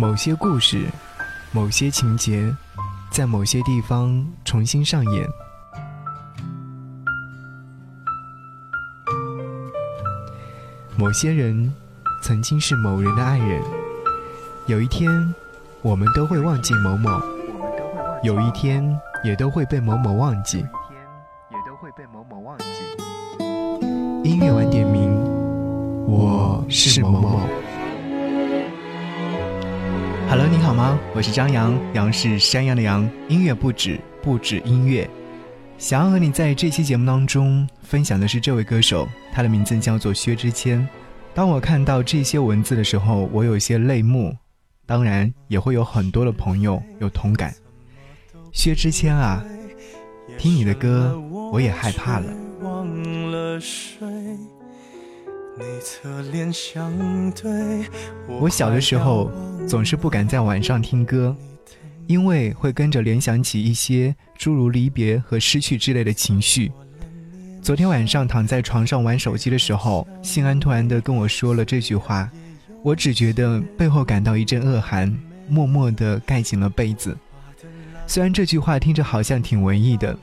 某些故事，某些情节，在某些地方重新上演。某些人曾经是某人的爱人，有一天，我们都会忘记某某；有一天，也都会被某某忘记。音乐晚点名，我是某某。好吗？我是张扬，杨是山羊的羊。音乐不止，不止音乐。想要和你在这期节目当中分享的是这位歌手，他的名字叫做薛之谦。当我看到这些文字的时候，我有些泪目，当然也会有很多的朋友有同感。薛之谦啊，听你的歌，我也害怕了。我小的时候总是不敢在晚上听歌。因为会跟着联想起一些诸如离别和失去之类的情绪。昨天晚上躺在床上玩手机的时候，心安突然的跟我说了这句话，我只觉得背后感到一阵恶寒，默默的盖紧了被子。虽然这句话听着好像挺文艺的，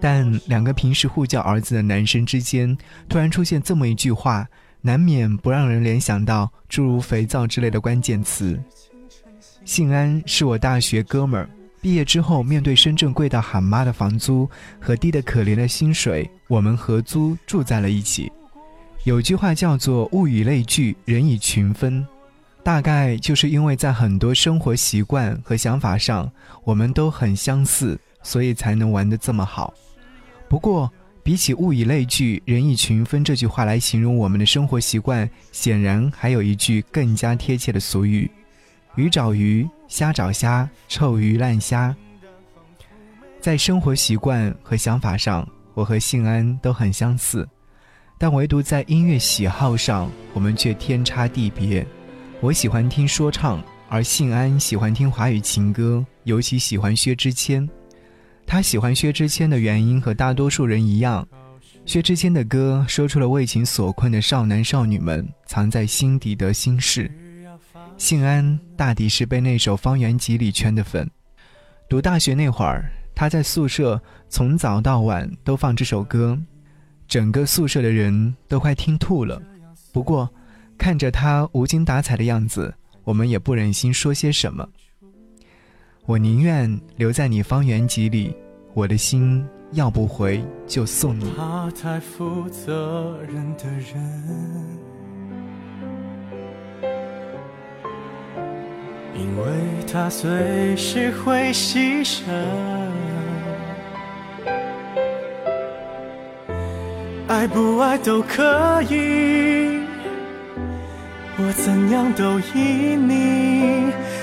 但两个平时互叫儿子的男生之间，突然出现这么一句话，难免不让人联想到诸如肥皂之类的关键词。信安是我大学哥们儿，毕业之后面对深圳贵到喊妈的房租和低得可怜的薪水，我们合租住在了一起。有句话叫做“物以类聚，人以群分”，大概就是因为在很多生活习惯和想法上我们都很相似，所以才能玩得这么好。不过，比起“物以类聚，人以群分”这句话来形容我们的生活习惯，显然还有一句更加贴切的俗语。鱼找鱼，虾找虾，臭鱼烂虾。在生活习惯和想法上，我和信安都很相似，但唯独在音乐喜好上，我们却天差地别。我喜欢听说唱，而信安喜欢听华语情歌，尤其喜欢薛之谦。他喜欢薛之谦的原因和大多数人一样，薛之谦的歌说出了为情所困的少男少女们藏在心底的心事。信安大抵是被那首《方圆几里》圈的粉。读大学那会儿，他在宿舍从早到晚都放这首歌，整个宿舍的人都快听吐了。不过，看着他无精打采的样子，我们也不忍心说些什么。我宁愿留在你方圆几里，我的心要不回就送你。怕太负责任的人。因为他随时会牺牲，爱不爱都可以，我怎样都依你，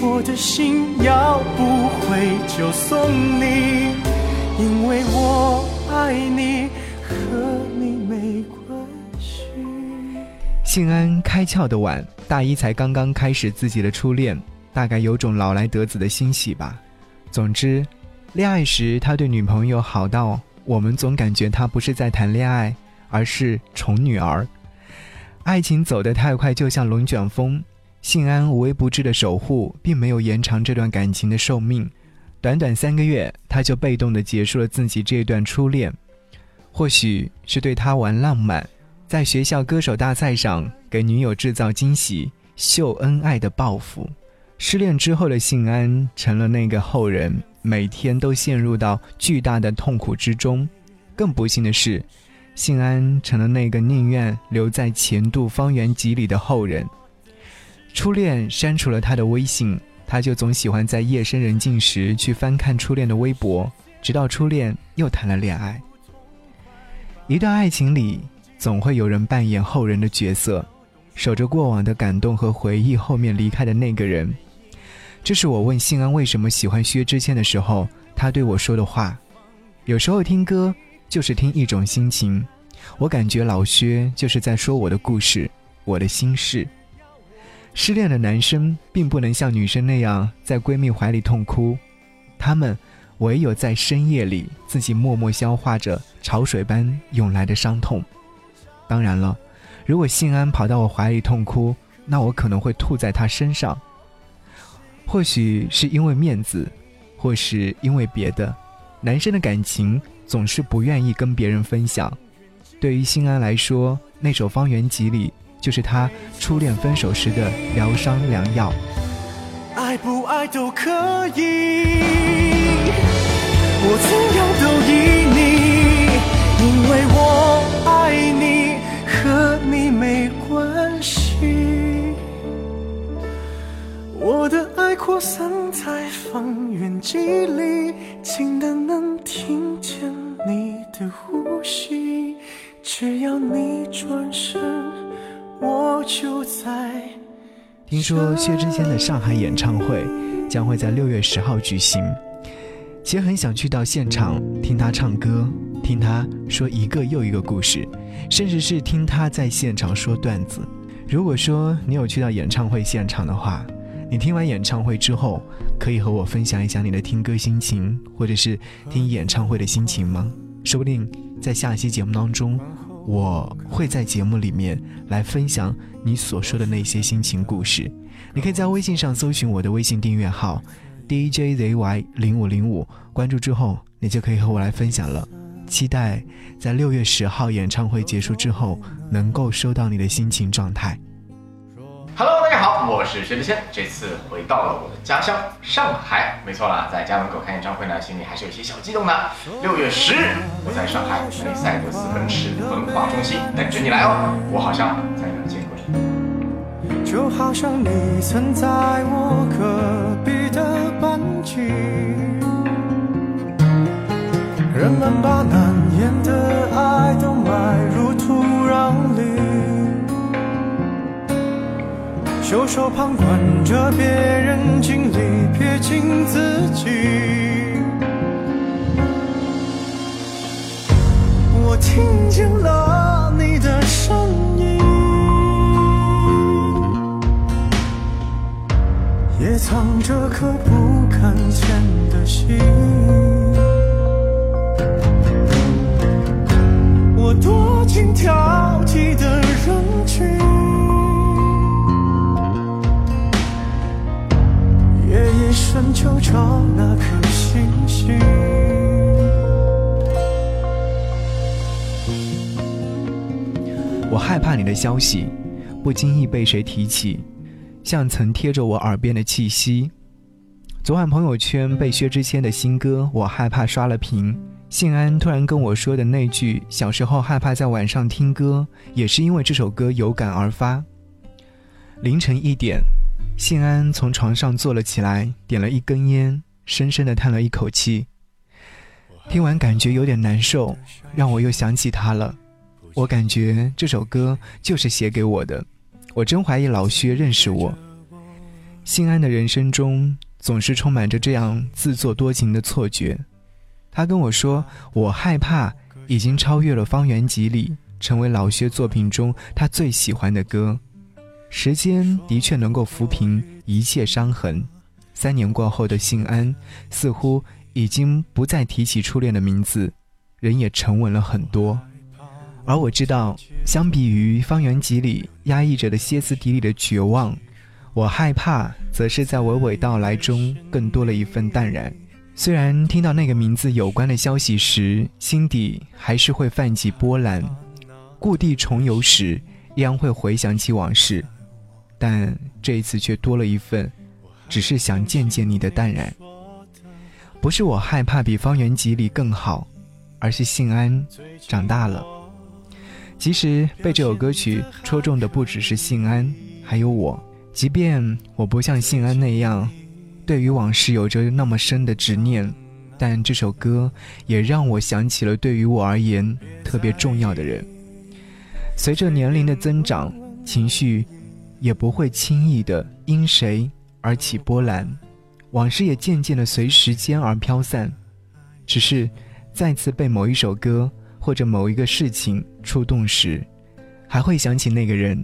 我的心要不回就送你，因为我爱你，和你没关系。信安开窍的晚，大一才刚刚开始自己的初恋。大概有种老来得子的欣喜吧。总之，恋爱时他对女朋友好到我们总感觉他不是在谈恋爱，而是宠女儿。爱情走得太快，就像龙卷风。信安无微不至的守护，并没有延长这段感情的寿命。短短三个月，他就被动地结束了自己这段初恋。或许是对他玩浪漫，在学校歌手大赛上给女友制造惊喜、秀恩爱的报复。失恋之后的信安成了那个后人，每天都陷入到巨大的痛苦之中。更不幸的是，信安成了那个宁愿留在前度方圆几里的后人。初恋删除了他的微信，他就总喜欢在夜深人静时去翻看初恋的微博，直到初恋又谈了恋爱。一段爱情里，总会有人扮演后人的角色，守着过往的感动和回忆，后面离开的那个人。这是我问信安为什么喜欢薛之谦的时候，他对我说的话。有时候听歌就是听一种心情，我感觉老薛就是在说我的故事，我的心事。失恋的男生并不能像女生那样在闺蜜怀里痛哭，他们唯有在深夜里自己默默消化着潮水般涌来的伤痛。当然了，如果信安跑到我怀里痛哭，那我可能会吐在他身上。或许是因为面子，或是因为别的，男生的感情总是不愿意跟别人分享。对于信安来说，那首《方圆几里》就是他初恋分手时的疗伤良药。爱不爱都可以，我怎样都依你，因为我爱你，和你没关系。我的爱扩散在方圆几里，近的能听见你的呼吸。只要你转身，我就在。听说薛之谦的上海演唱会将会在六月十号举行，其实很想去到现场听他唱歌，听他说一个又一个故事，甚至是听他在现场说段子。如果说你有去到演唱会现场的话，你听完演唱会之后，可以和我分享一下你的听歌心情，或者是听演唱会的心情吗？说不定在下一期节目当中，我会在节目里面来分享你所说的那些心情故事。你可以在微信上搜寻我的微信订阅号 DJZY 零五零五，关注之后，你就可以和我来分享了。期待在六月十号演唱会结束之后，能够收到你的心情状态。我是薛之谦，这次回到了我的家乡上海。没错啦，在家门口看演唱会呢，心里还是有些小激动的。六月十日，我在上海梅赛德斯奔驰文化中心等着你来哦。我好像在哪见过你，就好像你曾在我隔壁的班级。人们把难言的爱袖手旁观着别人经历，撇清自己。我听见了你的声音，也藏着颗不敢见的心。我躲进挑剔的人群。就找那颗星星。我害怕你的消息不经意被谁提起，像曾贴着我耳边的气息。昨晚朋友圈被薛之谦的新歌《我害怕》刷了屏，信安突然跟我说的那句“小时候害怕在晚上听歌”，也是因为这首歌有感而发。凌晨一点。信安从床上坐了起来，点了一根烟，深深的叹了一口气。听完感觉有点难受，让我又想起他了。我感觉这首歌就是写给我的。我真怀疑老薛认识我。信安的人生中总是充满着这样自作多情的错觉。他跟我说，我害怕已经超越了《方圆几里》，成为老薛作品中他最喜欢的歌。时间的确能够抚平一切伤痕。三年过后的信安，似乎已经不再提起初恋的名字，人也沉稳了很多。而我知道，相比于《方圆几里》压抑着的歇斯底里的绝望，我害怕，则是在娓娓道来中更多了一份淡然。虽然听到那个名字有关的消息时，心底还是会泛起波澜。故地重游时，依然会回想起往事。但这一次却多了一份，只是想见见你的淡然。不是我害怕比方圆几里更好，而是信安长大了。其实被这首歌曲戳中的不只是信安，还有我。即便我不像信安那样，对于往事有着那么深的执念，但这首歌也让我想起了对于我而言特别重要的人。随着年龄的增长，情绪。也不会轻易的因谁而起波澜，往事也渐渐的随时间而飘散，只是再次被某一首歌或者某一个事情触动时，还会想起那个人。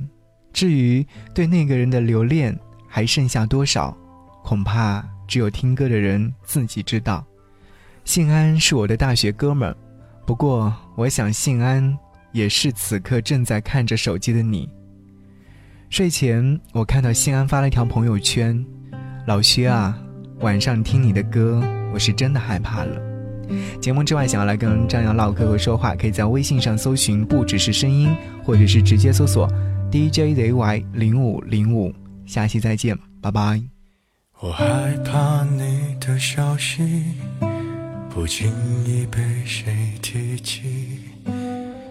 至于对那个人的留恋还剩下多少，恐怕只有听歌的人自己知道。信安是我的大学哥们儿，不过我想信安也是此刻正在看着手机的你。睡前我看到信安发了一条朋友圈：“老薛啊。”晚上听你的歌，我是真的害怕了。节目之外，想要来跟张扬唠嗑和说话，可以在微信上搜寻“不只是声音”，或者是直接搜索 “DJZY 零五零五”。下期再见，拜拜。我害怕你的消息不经意被谁提起，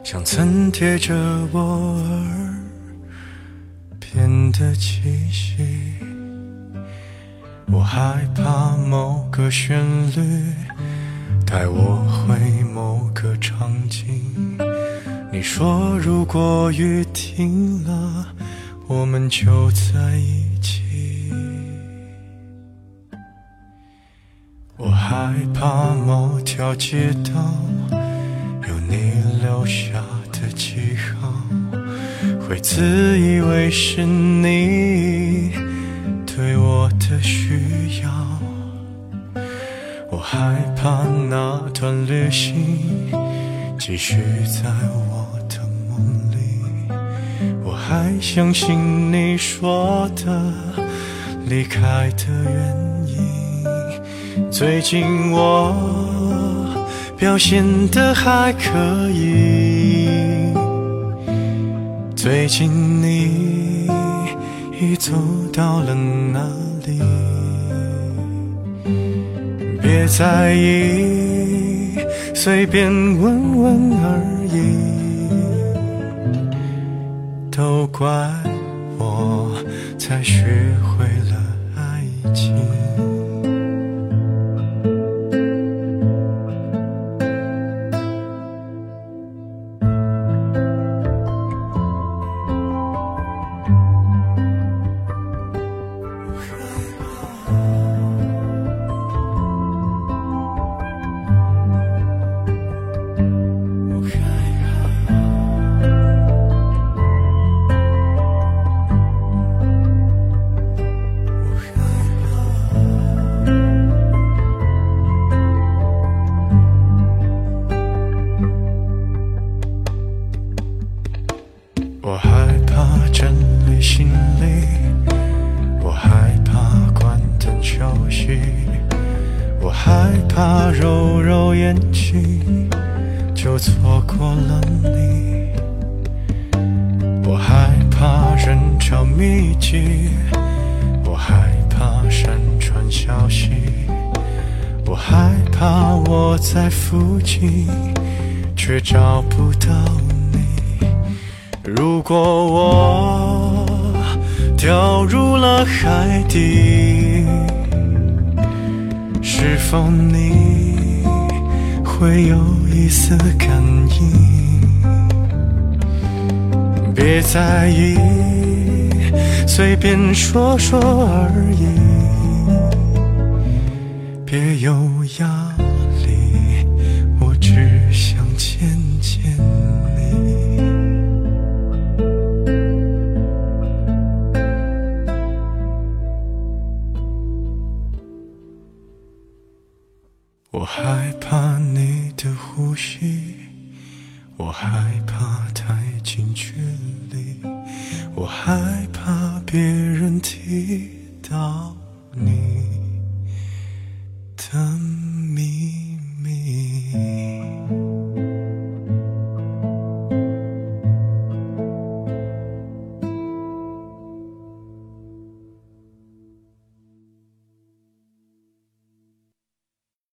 像曾贴着我耳的气息。我害怕某个旋律带我回某个场景。你说如果雨停了，我们就在一起。我害怕某条街道有你留下的记，会自以为是你。对我的需要，我害怕那段旅行继续在我的梦里。我还相信你说的离开的原因。最近我表现的还可以。最近你。已走到了哪里？别在意，随便问问而已。都怪我才学密集，我害怕山川消息，我害怕我在附近却找不到你。如果我掉入了海底，是否你？会有一丝感应，别在意，随便说说而已，别有压力，我只想见见你。我害怕你的呼吸，我害怕太近距离，我害怕别人提到你的名。